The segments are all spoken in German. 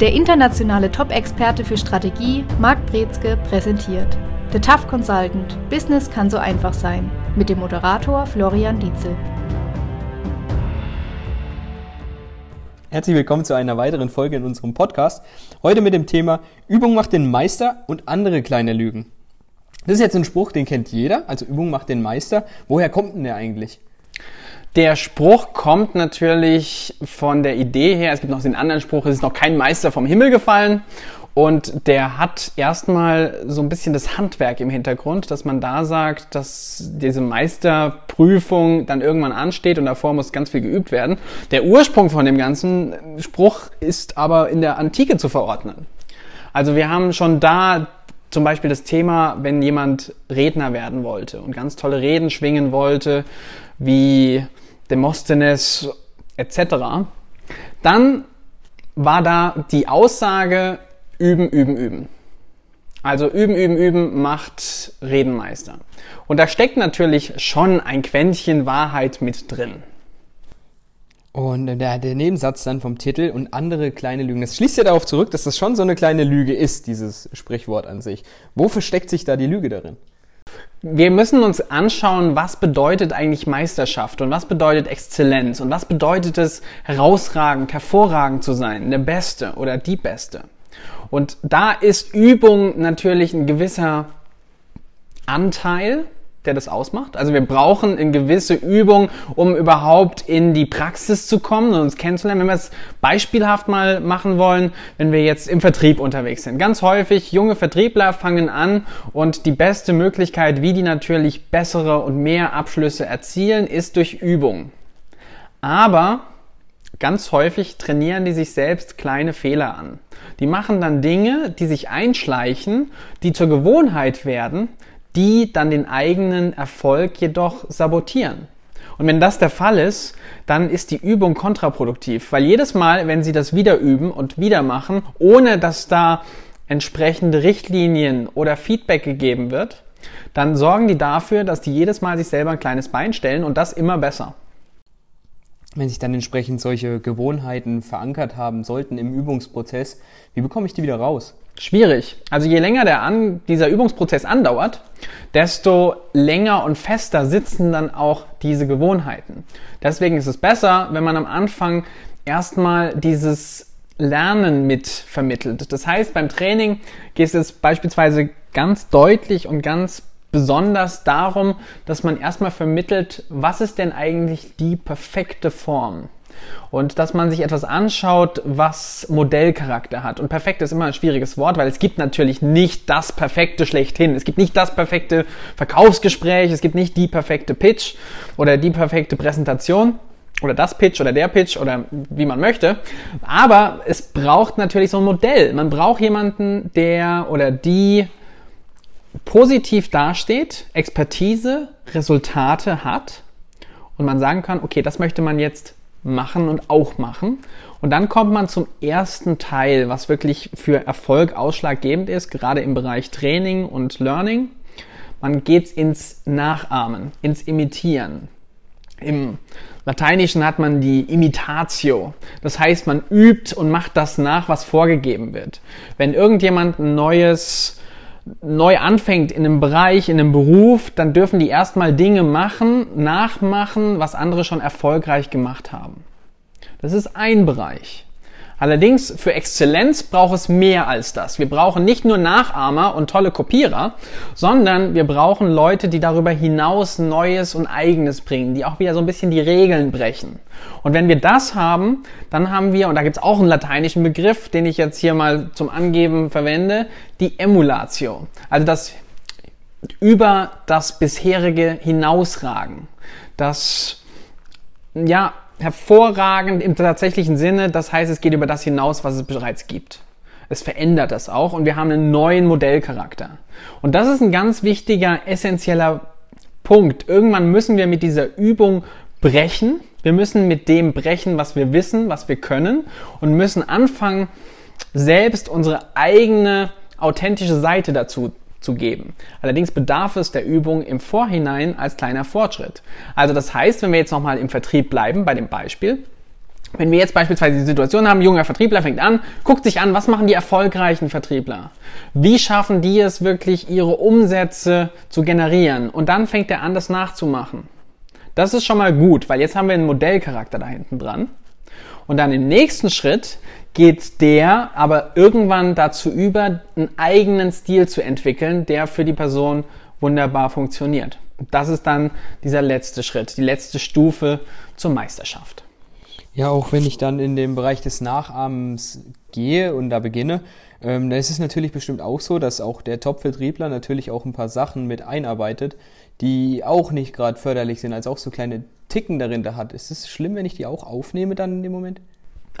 Der internationale Top-Experte für Strategie, Marc Brezke, präsentiert The Tough Consultant – Business kann so einfach sein mit dem Moderator Florian Dietzel. Herzlich willkommen zu einer weiteren Folge in unserem Podcast. Heute mit dem Thema Übung macht den Meister und andere kleine Lügen. Das ist jetzt ein Spruch, den kennt jeder, also Übung macht den Meister. Woher kommt denn der eigentlich? Der Spruch kommt natürlich von der Idee her, es gibt noch den anderen Spruch, es ist noch kein Meister vom Himmel gefallen. Und der hat erstmal so ein bisschen das Handwerk im Hintergrund, dass man da sagt, dass diese Meisterprüfung dann irgendwann ansteht und davor muss ganz viel geübt werden. Der Ursprung von dem ganzen Spruch ist aber in der Antike zu verordnen. Also wir haben schon da zum Beispiel das Thema, wenn jemand Redner werden wollte und ganz tolle Reden schwingen wollte, wie Demosthenes etc., dann war da die Aussage, üben, üben, üben. Also üben, üben, üben macht Redenmeister. Und da steckt natürlich schon ein Quäntchen Wahrheit mit drin. Und der, der Nebensatz dann vom Titel und andere kleine Lügen, das schließt ja darauf zurück, dass das schon so eine kleine Lüge ist, dieses Sprichwort an sich. Wo versteckt sich da die Lüge darin? Wir müssen uns anschauen, was bedeutet eigentlich Meisterschaft und was bedeutet Exzellenz und was bedeutet es, herausragend, hervorragend zu sein, der Beste oder die Beste. Und da ist Übung natürlich ein gewisser Anteil, der das ausmacht. Also wir brauchen eine gewisse Übung, um überhaupt in die Praxis zu kommen und uns kennenzulernen. Wenn wir es beispielhaft mal machen wollen, wenn wir jetzt im Vertrieb unterwegs sind. Ganz häufig junge Vertriebler fangen an und die beste Möglichkeit, wie die natürlich bessere und mehr Abschlüsse erzielen, ist durch Übung. Aber ganz häufig trainieren die sich selbst kleine Fehler an. Die machen dann Dinge, die sich einschleichen, die zur Gewohnheit werden, die dann den eigenen Erfolg jedoch sabotieren. Und wenn das der Fall ist, dann ist die Übung kontraproduktiv, weil jedes Mal, wenn Sie das wieder üben und wieder machen, ohne dass da entsprechende Richtlinien oder Feedback gegeben wird, dann sorgen die dafür, dass die jedes Mal sich selber ein kleines Bein stellen und das immer besser wenn sich dann entsprechend solche Gewohnheiten verankert haben sollten im Übungsprozess, wie bekomme ich die wieder raus? Schwierig. Also je länger der an, dieser Übungsprozess andauert, desto länger und fester sitzen dann auch diese Gewohnheiten. Deswegen ist es besser, wenn man am Anfang erstmal dieses Lernen mit vermittelt. Das heißt, beim Training geht es beispielsweise ganz deutlich und ganz besonders darum, dass man erstmal vermittelt, was ist denn eigentlich die perfekte Form? Und dass man sich etwas anschaut, was Modellcharakter hat. Und perfekt ist immer ein schwieriges Wort, weil es gibt natürlich nicht das perfekte schlechthin. Es gibt nicht das perfekte Verkaufsgespräch, es gibt nicht die perfekte Pitch oder die perfekte Präsentation oder das Pitch oder der Pitch oder wie man möchte. Aber es braucht natürlich so ein Modell. Man braucht jemanden, der oder die positiv dasteht, Expertise, Resultate hat und man sagen kann, okay, das möchte man jetzt machen und auch machen. Und dann kommt man zum ersten Teil, was wirklich für Erfolg ausschlaggebend ist, gerade im Bereich Training und Learning. Man geht ins Nachahmen, ins Imitieren. Im Lateinischen hat man die Imitatio. Das heißt, man übt und macht das nach, was vorgegeben wird. Wenn irgendjemand ein neues neu anfängt in einem Bereich, in einem Beruf, dann dürfen die erstmal Dinge machen, nachmachen, was andere schon erfolgreich gemacht haben. Das ist ein Bereich. Allerdings für Exzellenz braucht es mehr als das. Wir brauchen nicht nur Nachahmer und tolle Kopierer, sondern wir brauchen Leute, die darüber hinaus Neues und Eigenes bringen, die auch wieder so ein bisschen die Regeln brechen. Und wenn wir das haben, dann haben wir, und da gibt es auch einen lateinischen Begriff, den ich jetzt hier mal zum Angeben verwende, die Emulatio. Also das über das bisherige hinausragen. Das, ja, hervorragend im tatsächlichen Sinne. Das heißt, es geht über das hinaus, was es bereits gibt. Es verändert das auch und wir haben einen neuen Modellcharakter. Und das ist ein ganz wichtiger, essentieller Punkt. Irgendwann müssen wir mit dieser Übung brechen. Wir müssen mit dem brechen, was wir wissen, was wir können und müssen anfangen, selbst unsere eigene authentische Seite dazu zu geben. Allerdings bedarf es der Übung im Vorhinein als kleiner Fortschritt. Also das heißt, wenn wir jetzt nochmal im Vertrieb bleiben, bei dem Beispiel, Wenn wir jetzt beispielsweise die Situation haben, junger Vertriebler fängt an, guckt sich an, was machen die erfolgreichen Vertriebler? Wie schaffen die es wirklich, ihre Umsätze zu generieren? Und dann fängt er an, das nachzumachen. Das ist schon mal gut, weil jetzt haben wir einen Modellcharakter da hinten dran. Und dann im nächsten Schritt geht der aber irgendwann dazu über, einen eigenen Stil zu entwickeln, der für die Person wunderbar funktioniert. Das ist dann dieser letzte Schritt, die letzte Stufe zur Meisterschaft. Ja, auch wenn ich dann in den Bereich des Nachahmens gehe und da beginne, ähm, da ist es natürlich bestimmt auch so, dass auch der Top-Vertriebler natürlich auch ein paar Sachen mit einarbeitet, die auch nicht gerade förderlich sind, als auch so kleine Ticken darin da hat. Ist es schlimm, wenn ich die auch aufnehme dann in dem Moment?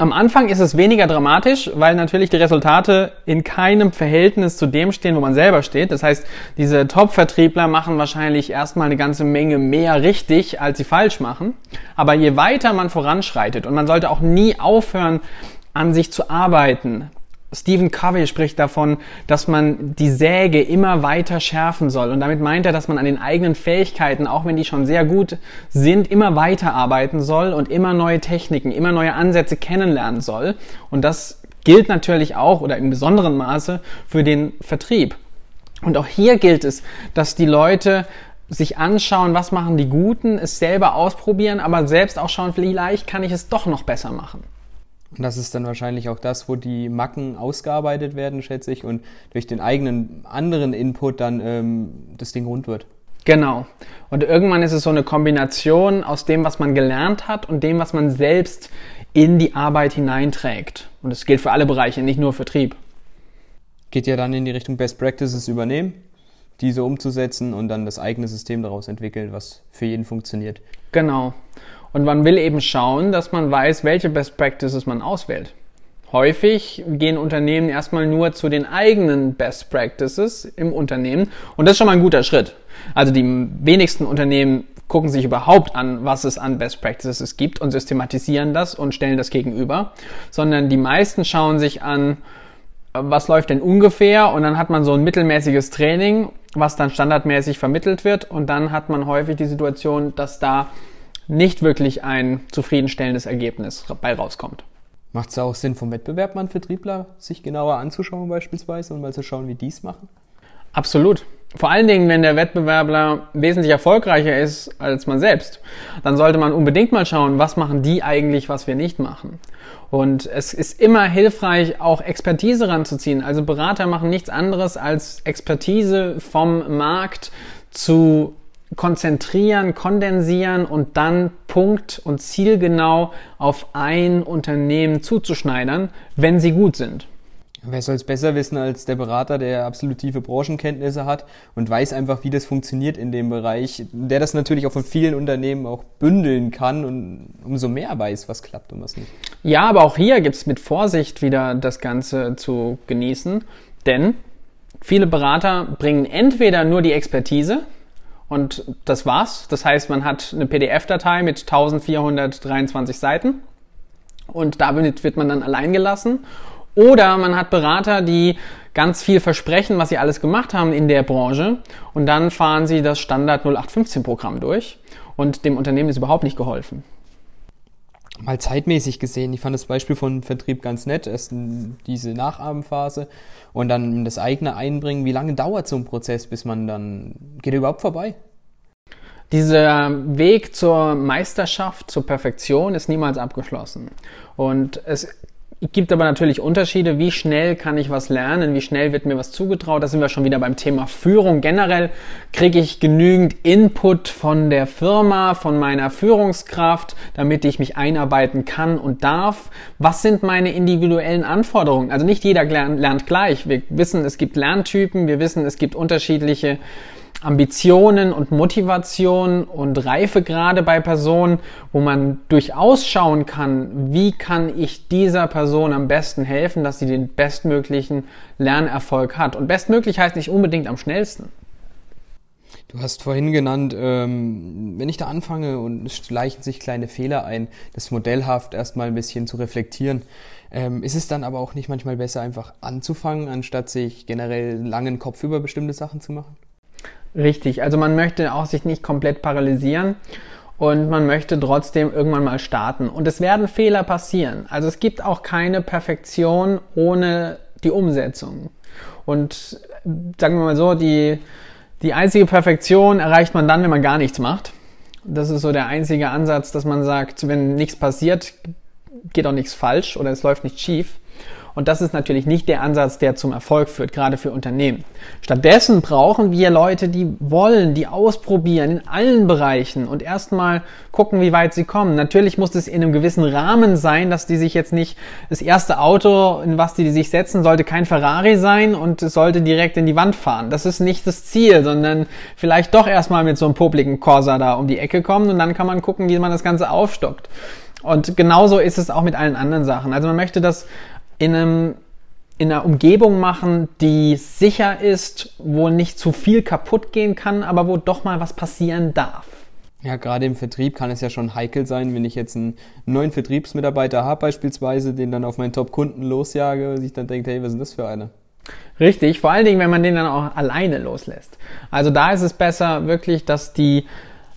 Am Anfang ist es weniger dramatisch, weil natürlich die Resultate in keinem Verhältnis zu dem stehen, wo man selber steht. Das heißt, diese Top-Vertriebler machen wahrscheinlich erstmal eine ganze Menge mehr richtig, als sie falsch machen. Aber je weiter man voranschreitet und man sollte auch nie aufhören, an sich zu arbeiten, Stephen Covey spricht davon, dass man die Säge immer weiter schärfen soll. Und damit meint er, dass man an den eigenen Fähigkeiten, auch wenn die schon sehr gut sind, immer weiter arbeiten soll und immer neue Techniken, immer neue Ansätze kennenlernen soll. Und das gilt natürlich auch oder in besonderem Maße für den Vertrieb. Und auch hier gilt es, dass die Leute sich anschauen, was machen die Guten, es selber ausprobieren, aber selbst auch schauen, vielleicht kann ich es doch noch besser machen. Und das ist dann wahrscheinlich auch das, wo die Macken ausgearbeitet werden, schätze ich, und durch den eigenen anderen Input dann ähm, das Ding rund wird. Genau. Und irgendwann ist es so eine Kombination aus dem, was man gelernt hat und dem, was man selbst in die Arbeit hineinträgt. Und das gilt für alle Bereiche, nicht nur Vertrieb. Geht ja dann in die Richtung Best Practices übernehmen, diese umzusetzen und dann das eigene System daraus entwickeln, was für jeden funktioniert. Genau. Und man will eben schauen, dass man weiß, welche Best Practices man auswählt. Häufig gehen Unternehmen erstmal nur zu den eigenen Best Practices im Unternehmen und das ist schon mal ein guter Schritt. Also die wenigsten Unternehmen gucken sich überhaupt an, was es an Best Practices gibt und systematisieren das und stellen das gegenüber, sondern die meisten schauen sich an, was läuft denn ungefähr und dann hat man so ein mittelmäßiges Training, was dann standardmäßig vermittelt wird und dann hat man häufig die Situation, dass da nicht wirklich ein zufriedenstellendes Ergebnis bei rauskommt. Macht es auch Sinn, vom Wettbewerb mal einen Vertriebler sich genauer anzuschauen beispielsweise und mal zu schauen, wie die es machen? Absolut. Vor allen Dingen, wenn der Wettbewerbler wesentlich erfolgreicher ist als man selbst, dann sollte man unbedingt mal schauen, was machen die eigentlich, was wir nicht machen. Und es ist immer hilfreich, auch Expertise ranzuziehen. Also Berater machen nichts anderes als Expertise vom Markt zu konzentrieren, kondensieren und dann punkt- und zielgenau auf ein Unternehmen zuzuschneidern, wenn sie gut sind. Wer soll es besser wissen als der Berater, der absolut tiefe Branchenkenntnisse hat und weiß einfach, wie das funktioniert in dem Bereich, der das natürlich auch von vielen Unternehmen auch bündeln kann und umso mehr weiß, was klappt und was nicht. Ja, aber auch hier gibt es mit Vorsicht wieder das Ganze zu genießen, denn viele Berater bringen entweder nur die Expertise, und das war's. Das heißt, man hat eine PDF-Datei mit 1423 Seiten und damit wird man dann allein gelassen. Oder man hat Berater, die ganz viel versprechen, was sie alles gemacht haben in der Branche und dann fahren sie das Standard 0815-Programm durch und dem Unternehmen ist überhaupt nicht geholfen mal zeitmäßig gesehen, ich fand das Beispiel von Vertrieb ganz nett, erst diese Nachahmenphase und dann das eigene Einbringen. Wie lange dauert so ein Prozess, bis man dann, geht er überhaupt vorbei? Dieser Weg zur Meisterschaft, zur Perfektion ist niemals abgeschlossen. Und es gibt aber natürlich Unterschiede. Wie schnell kann ich was lernen? Wie schnell wird mir was zugetraut? Da sind wir schon wieder beim Thema Führung. Generell kriege ich genügend Input von der Firma, von meiner Führungskraft, damit ich mich einarbeiten kann und darf. Was sind meine individuellen Anforderungen? Also nicht jeder lernt gleich. Wir wissen, es gibt Lerntypen. Wir wissen, es gibt unterschiedliche Ambitionen und Motivation und Reifegrade bei Personen, wo man durchaus schauen kann, wie kann ich dieser Person am besten helfen, dass sie den bestmöglichen Lernerfolg hat. Und bestmöglich heißt nicht unbedingt am schnellsten. Du hast vorhin genannt, ähm, wenn ich da anfange und es schleichen sich kleine Fehler ein, das modellhaft erstmal ein bisschen zu reflektieren. Ähm, ist es dann aber auch nicht manchmal besser, einfach anzufangen, anstatt sich generell langen Kopf über bestimmte Sachen zu machen? Richtig, also man möchte auch sich nicht komplett paralysieren. und man möchte trotzdem irgendwann mal starten. Und es werden Fehler passieren. Also es gibt auch keine Perfektion ohne die Umsetzung. Und sagen wir mal so, die, die einzige Perfektion erreicht man dann, wenn man gar nichts macht. Das ist so der einzige Ansatz, dass man sagt, wenn nichts passiert, geht auch nichts falsch oder es läuft nicht schief. Und das ist natürlich nicht der Ansatz, der zum Erfolg führt, gerade für Unternehmen. Stattdessen brauchen wir Leute, die wollen, die ausprobieren in allen Bereichen und erstmal gucken, wie weit sie kommen. Natürlich muss es in einem gewissen Rahmen sein, dass die sich jetzt nicht das erste Auto, in was die sich setzen, sollte kein Ferrari sein und es sollte direkt in die Wand fahren. Das ist nicht das Ziel, sondern vielleicht doch erstmal mit so einem popligen Corsa da um die Ecke kommen und dann kann man gucken, wie man das Ganze aufstockt. Und genauso ist es auch mit allen anderen Sachen. Also man möchte das in, einem, in einer Umgebung machen, die sicher ist, wo nicht zu viel kaputt gehen kann, aber wo doch mal was passieren darf. Ja, gerade im Vertrieb kann es ja schon heikel sein, wenn ich jetzt einen neuen Vertriebsmitarbeiter habe beispielsweise, den dann auf meinen Top-Kunden losjage und sich dann denkt, hey, was ist das für eine? Richtig, vor allen Dingen, wenn man den dann auch alleine loslässt. Also da ist es besser wirklich, dass die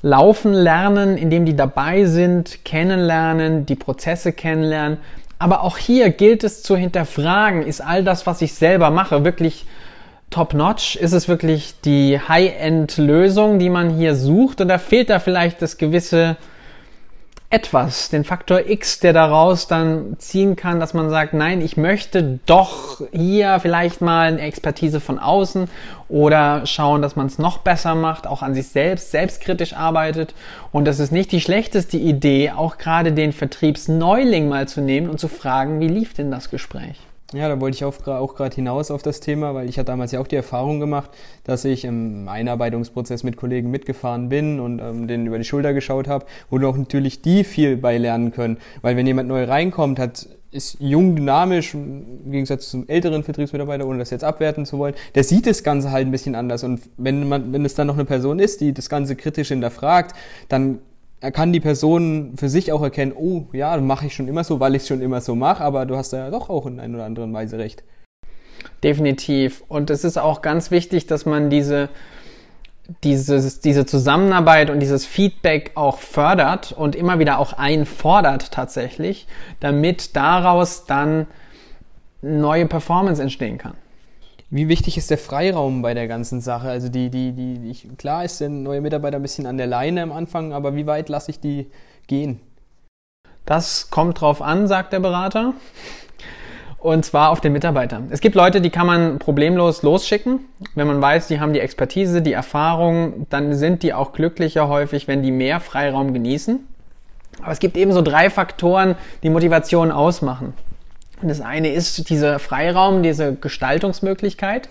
laufen lernen, indem die dabei sind, kennenlernen, die Prozesse kennenlernen, aber auch hier gilt es zu hinterfragen, ist all das, was ich selber mache, wirklich top-notch? Ist es wirklich die High-End-Lösung, die man hier sucht? Oder fehlt da vielleicht das gewisse etwas, den Faktor X, der daraus dann ziehen kann, dass man sagt, nein, ich möchte doch hier vielleicht mal eine Expertise von außen oder schauen, dass man es noch besser macht, auch an sich selbst, selbstkritisch arbeitet. Und das ist nicht die schlechteste Idee, auch gerade den Vertriebsneuling mal zu nehmen und zu fragen, wie lief denn das Gespräch? Ja, da wollte ich auch, gerade hinaus auf das Thema, weil ich hatte damals ja auch die Erfahrung gemacht, dass ich im Einarbeitungsprozess mit Kollegen mitgefahren bin und ähm, denen über die Schulter geschaut habe und auch natürlich die viel bei lernen können. Weil wenn jemand neu reinkommt, hat ist jung, dynamisch, im Gegensatz zum älteren Vertriebsmitarbeiter, ohne das jetzt abwerten zu wollen, der sieht das Ganze halt ein bisschen anders. Und wenn man, wenn es dann noch eine Person ist, die das Ganze kritisch hinterfragt, dann er kann die Person für sich auch erkennen, oh ja, mache ich schon immer so, weil ich es schon immer so mache, aber du hast ja doch auch in einer oder anderen Weise recht. Definitiv. Und es ist auch ganz wichtig, dass man diese, dieses, diese Zusammenarbeit und dieses Feedback auch fördert und immer wieder auch einfordert tatsächlich, damit daraus dann neue Performance entstehen kann. Wie wichtig ist der Freiraum bei der ganzen Sache? Also die, die, die, ich, klar ist der neue Mitarbeiter ein bisschen an der Leine am Anfang, aber wie weit lasse ich die gehen? Das kommt drauf an, sagt der Berater. Und zwar auf den Mitarbeiter. Es gibt Leute, die kann man problemlos losschicken. Wenn man weiß, die haben die Expertise, die Erfahrung, dann sind die auch glücklicher häufig, wenn die mehr Freiraum genießen. Aber es gibt eben so drei Faktoren, die Motivation ausmachen. Das eine ist dieser Freiraum, diese Gestaltungsmöglichkeit.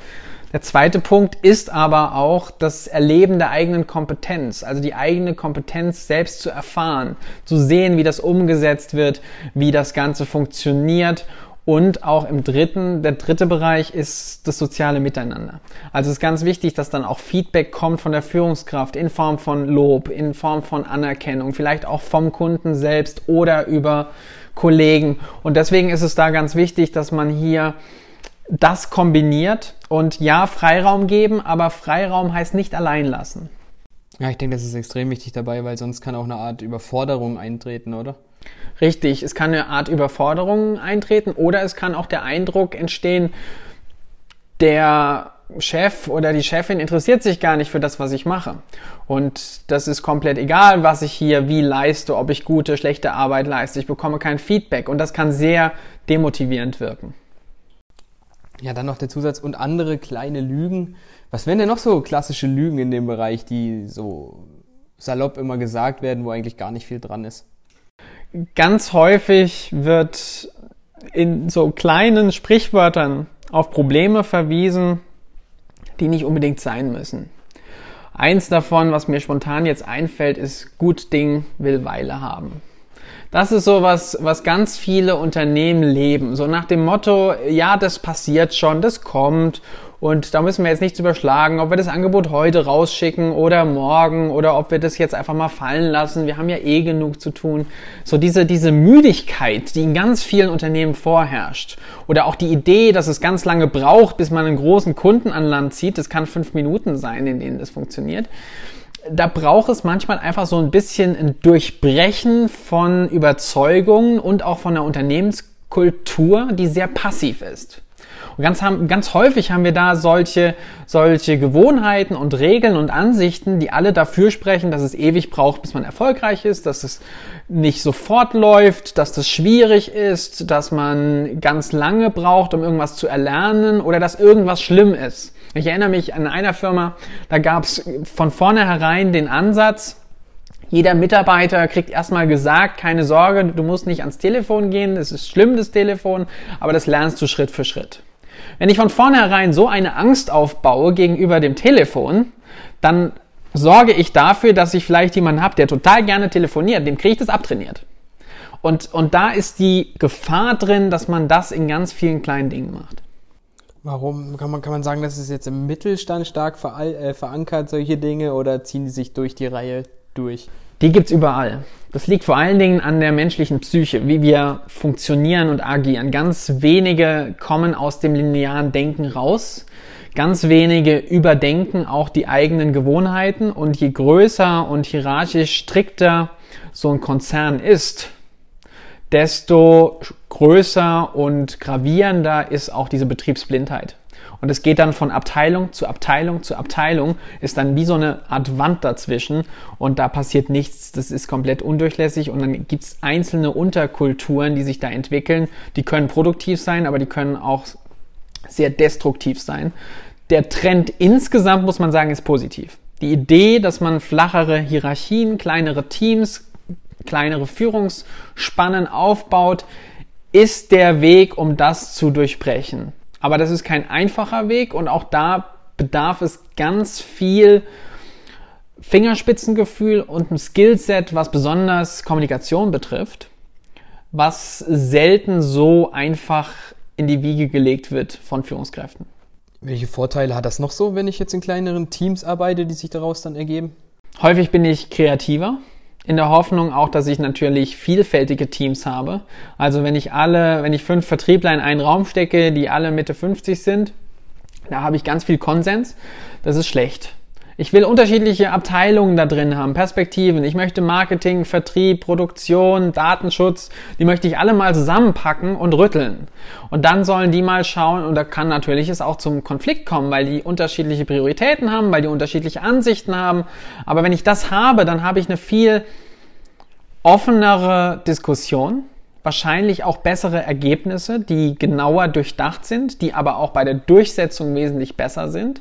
Der zweite Punkt ist aber auch das Erleben der eigenen Kompetenz, also die eigene Kompetenz selbst zu erfahren, zu sehen, wie das umgesetzt wird, wie das Ganze funktioniert und auch im dritten, der dritte Bereich ist das soziale Miteinander. Also es ist ganz wichtig, dass dann auch Feedback kommt von der Führungskraft in Form von Lob, in Form von Anerkennung, vielleicht auch vom Kunden selbst oder über Kollegen. Und deswegen ist es da ganz wichtig, dass man hier das kombiniert und ja, Freiraum geben, aber Freiraum heißt nicht allein lassen. Ja, ich denke, das ist extrem wichtig dabei, weil sonst kann auch eine Art Überforderung eintreten, oder? Richtig, es kann eine Art Überforderung eintreten oder es kann auch der Eindruck entstehen, der Chef oder die Chefin interessiert sich gar nicht für das, was ich mache. Und das ist komplett egal, was ich hier wie leiste, ob ich gute, schlechte Arbeit leiste. Ich bekomme kein Feedback und das kann sehr demotivierend wirken. Ja, dann noch der Zusatz und andere kleine Lügen. Was wären denn noch so klassische Lügen in dem Bereich, die so salopp immer gesagt werden, wo eigentlich gar nicht viel dran ist? Ganz häufig wird in so kleinen Sprichwörtern auf Probleme verwiesen, die nicht unbedingt sein müssen. Eins davon, was mir spontan jetzt einfällt, ist gut Ding will Weile haben. Das ist so was, was ganz viele Unternehmen leben. So nach dem Motto, ja, das passiert schon, das kommt und da müssen wir jetzt nichts überschlagen, ob wir das Angebot heute rausschicken oder morgen oder ob wir das jetzt einfach mal fallen lassen. Wir haben ja eh genug zu tun. So diese, diese Müdigkeit, die in ganz vielen Unternehmen vorherrscht. Oder auch die Idee, dass es ganz lange braucht, bis man einen großen Kunden an Land zieht. Das kann fünf Minuten sein, in denen das funktioniert da braucht es manchmal einfach so ein bisschen ein Durchbrechen von Überzeugungen und auch von der Unternehmenskultur, die sehr passiv ist. Und ganz, haben, ganz häufig haben wir da solche, solche Gewohnheiten und Regeln und Ansichten, die alle dafür sprechen, dass es ewig braucht, bis man erfolgreich ist, dass es nicht sofort läuft, dass das schwierig ist, dass man ganz lange braucht, um irgendwas zu erlernen oder dass irgendwas schlimm ist. Ich erinnere mich an einer Firma, da gab es von vornherein den Ansatz, jeder Mitarbeiter kriegt erstmal gesagt, keine Sorge, du musst nicht ans Telefon gehen, es ist schlimm, das Telefon, aber das lernst du Schritt für Schritt. Wenn ich von vornherein so eine Angst aufbaue gegenüber dem Telefon, dann sorge ich dafür, dass ich vielleicht jemanden habe, der total gerne telefoniert, dem kriege ich das abtrainiert. Und, und da ist die Gefahr drin, dass man das in ganz vielen kleinen Dingen macht. Warum kann man, kann man sagen, dass es jetzt im Mittelstand stark ver, äh, verankert, solche Dinge, oder ziehen die sich durch die Reihe durch? Die gibt's überall. Das liegt vor allen Dingen an der menschlichen Psyche, wie wir funktionieren und agieren. Ganz wenige kommen aus dem linearen Denken raus. Ganz wenige überdenken auch die eigenen Gewohnheiten und je größer und hierarchisch strikter so ein Konzern ist, desto größer und gravierender ist auch diese Betriebsblindheit. Und es geht dann von Abteilung zu Abteilung zu Abteilung, ist dann wie so eine Art Wand dazwischen und da passiert nichts, das ist komplett undurchlässig und dann gibt es einzelne Unterkulturen, die sich da entwickeln, die können produktiv sein, aber die können auch sehr destruktiv sein. Der Trend insgesamt, muss man sagen, ist positiv. Die Idee, dass man flachere Hierarchien, kleinere Teams, kleinere Führungsspannen aufbaut, ist der Weg, um das zu durchbrechen. Aber das ist kein einfacher Weg und auch da bedarf es ganz viel Fingerspitzengefühl und ein Skillset, was besonders Kommunikation betrifft, was selten so einfach in die Wiege gelegt wird von Führungskräften. Welche Vorteile hat das noch so, wenn ich jetzt in kleineren Teams arbeite, die sich daraus dann ergeben? Häufig bin ich kreativer in der Hoffnung auch, dass ich natürlich vielfältige Teams habe. Also wenn ich alle, wenn ich fünf Vertriebler in einen Raum stecke, die alle Mitte 50 sind, da habe ich ganz viel Konsens. Das ist schlecht. Ich will unterschiedliche Abteilungen da drin haben, Perspektiven. Ich möchte Marketing, Vertrieb, Produktion, Datenschutz, die möchte ich alle mal zusammenpacken und rütteln. Und dann sollen die mal schauen, und da kann natürlich es auch zum Konflikt kommen, weil die unterschiedliche Prioritäten haben, weil die unterschiedliche Ansichten haben. Aber wenn ich das habe, dann habe ich eine viel offenere Diskussion, wahrscheinlich auch bessere Ergebnisse, die genauer durchdacht sind, die aber auch bei der Durchsetzung wesentlich besser sind.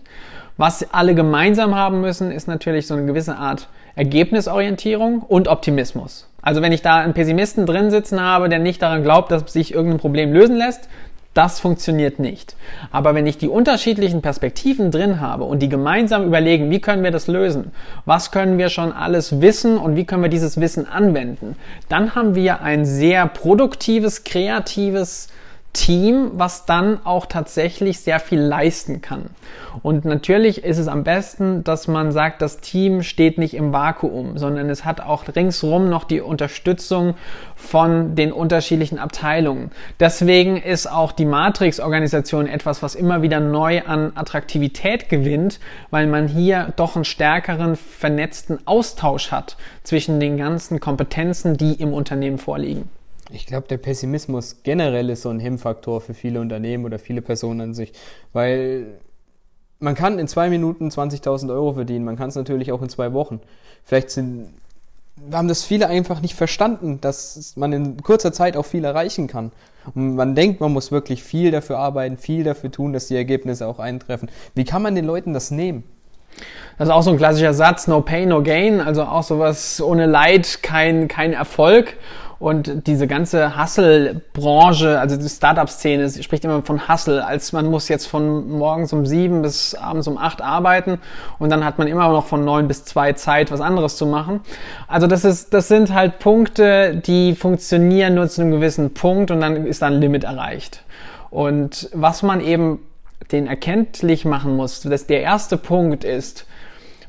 Was alle gemeinsam haben müssen, ist natürlich so eine gewisse Art Ergebnisorientierung und Optimismus. Also wenn ich da einen Pessimisten drin sitzen habe, der nicht daran glaubt, dass sich irgendein Problem lösen lässt, das funktioniert nicht. Aber wenn ich die unterschiedlichen Perspektiven drin habe und die gemeinsam überlegen, wie können wir das lösen, was können wir schon alles wissen und wie können wir dieses Wissen anwenden, dann haben wir ein sehr produktives, kreatives, Team, was dann auch tatsächlich sehr viel leisten kann. Und natürlich ist es am besten, dass man sagt, das Team steht nicht im Vakuum, sondern es hat auch ringsrum noch die Unterstützung von den unterschiedlichen Abteilungen. Deswegen ist auch die Matrix-Organisation etwas, was immer wieder neu an Attraktivität gewinnt, weil man hier doch einen stärkeren vernetzten Austausch hat zwischen den ganzen Kompetenzen, die im Unternehmen vorliegen. Ich glaube, der Pessimismus generell ist so ein Hemmfaktor für viele Unternehmen oder viele Personen an sich, weil man kann in zwei Minuten 20.000 Euro verdienen, man kann es natürlich auch in zwei Wochen. Vielleicht sind, haben das viele einfach nicht verstanden, dass man in kurzer Zeit auch viel erreichen kann. Und man denkt, man muss wirklich viel dafür arbeiten, viel dafür tun, dass die Ergebnisse auch eintreffen. Wie kann man den Leuten das nehmen? Das ist auch so ein klassischer Satz, no pain, no gain, also auch sowas ohne Leid, kein, kein Erfolg. Und diese ganze Hustle-Branche, also die Startup-Szene, spricht immer von Hustle, als man muss jetzt von morgens um sieben bis abends um acht arbeiten und dann hat man immer noch von neun bis zwei Zeit, was anderes zu machen. Also das ist, das sind halt Punkte, die funktionieren nur zu einem gewissen Punkt und dann ist dann ein Limit erreicht. Und was man eben den erkenntlich machen muss, dass der erste Punkt ist,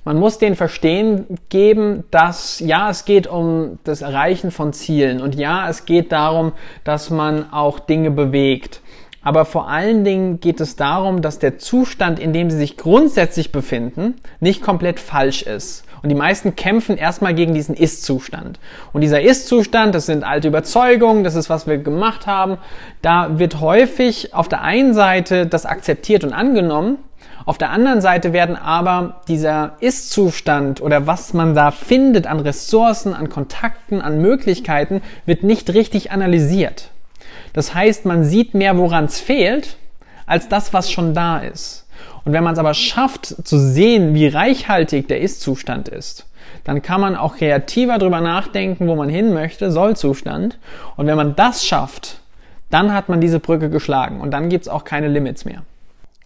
man muss den Verstehen geben, dass ja, es geht um das Erreichen von Zielen und ja, es geht darum, dass man auch Dinge bewegt. Aber vor allen Dingen geht es darum, dass der Zustand, in dem sie sich grundsätzlich befinden, nicht komplett falsch ist Und die meisten kämpfen erstmal gegen diesen Ist-Zustand. Und dieser Ist-Zustand, das sind alte Überzeugungen, das ist, was wir gemacht haben. Da wird häufig auf der einen Seite das akzeptiert und angenommen. Auf der anderen Seite werden aber dieser Ist-Zustand oder was man da findet an Ressourcen, an Kontakten, an Möglichkeiten, wird nicht richtig analysiert. Das heißt, man sieht mehr, woran es fehlt, als das, was schon da ist. Und wenn man es aber schafft zu sehen, wie reichhaltig der Ist-Zustand ist, dann kann man auch kreativer darüber nachdenken, wo man hin möchte, Soll-Zustand. Und wenn man das schafft, dann hat man diese Brücke geschlagen und dann gibt es auch keine Limits mehr.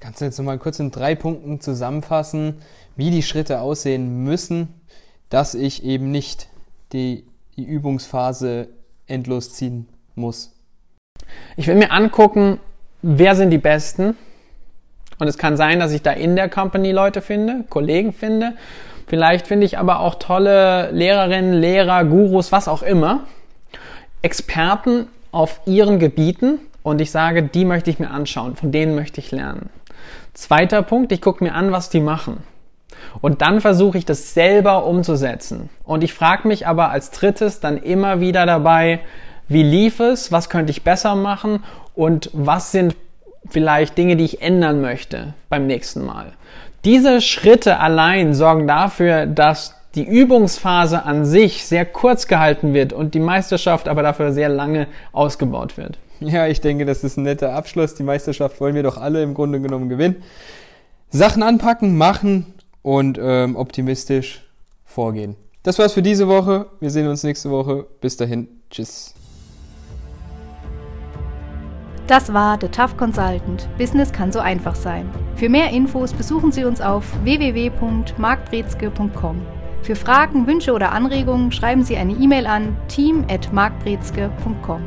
Kannst du jetzt nochmal kurz in drei Punkten zusammenfassen, wie die Schritte aussehen müssen, dass ich eben nicht die, die Übungsphase endlos ziehen muss? Ich will mir angucken, wer sind die Besten. Und es kann sein, dass ich da in der Company Leute finde, Kollegen finde. Vielleicht finde ich aber auch tolle Lehrerinnen, Lehrer, Gurus, was auch immer. Experten auf ihren Gebieten. Und ich sage, die möchte ich mir anschauen, von denen möchte ich lernen. Zweiter Punkt, ich gucke mir an, was die machen. Und dann versuche ich das selber umzusetzen. Und ich frage mich aber als drittes dann immer wieder dabei, wie lief es, was könnte ich besser machen und was sind vielleicht Dinge, die ich ändern möchte beim nächsten Mal. Diese Schritte allein sorgen dafür, dass die Übungsphase an sich sehr kurz gehalten wird und die Meisterschaft aber dafür sehr lange ausgebaut wird. Ja, ich denke, das ist ein netter Abschluss. Die Meisterschaft wollen wir doch alle im Grunde genommen gewinnen. Sachen anpacken, machen und ähm, optimistisch vorgehen. Das war's für diese Woche. Wir sehen uns nächste Woche. Bis dahin. Tschüss. Das war The Tough Consultant. Business kann so einfach sein. Für mehr Infos besuchen Sie uns auf www.markbrezke.com. Für Fragen, Wünsche oder Anregungen schreiben Sie eine E-Mail an team@markbrezke.com.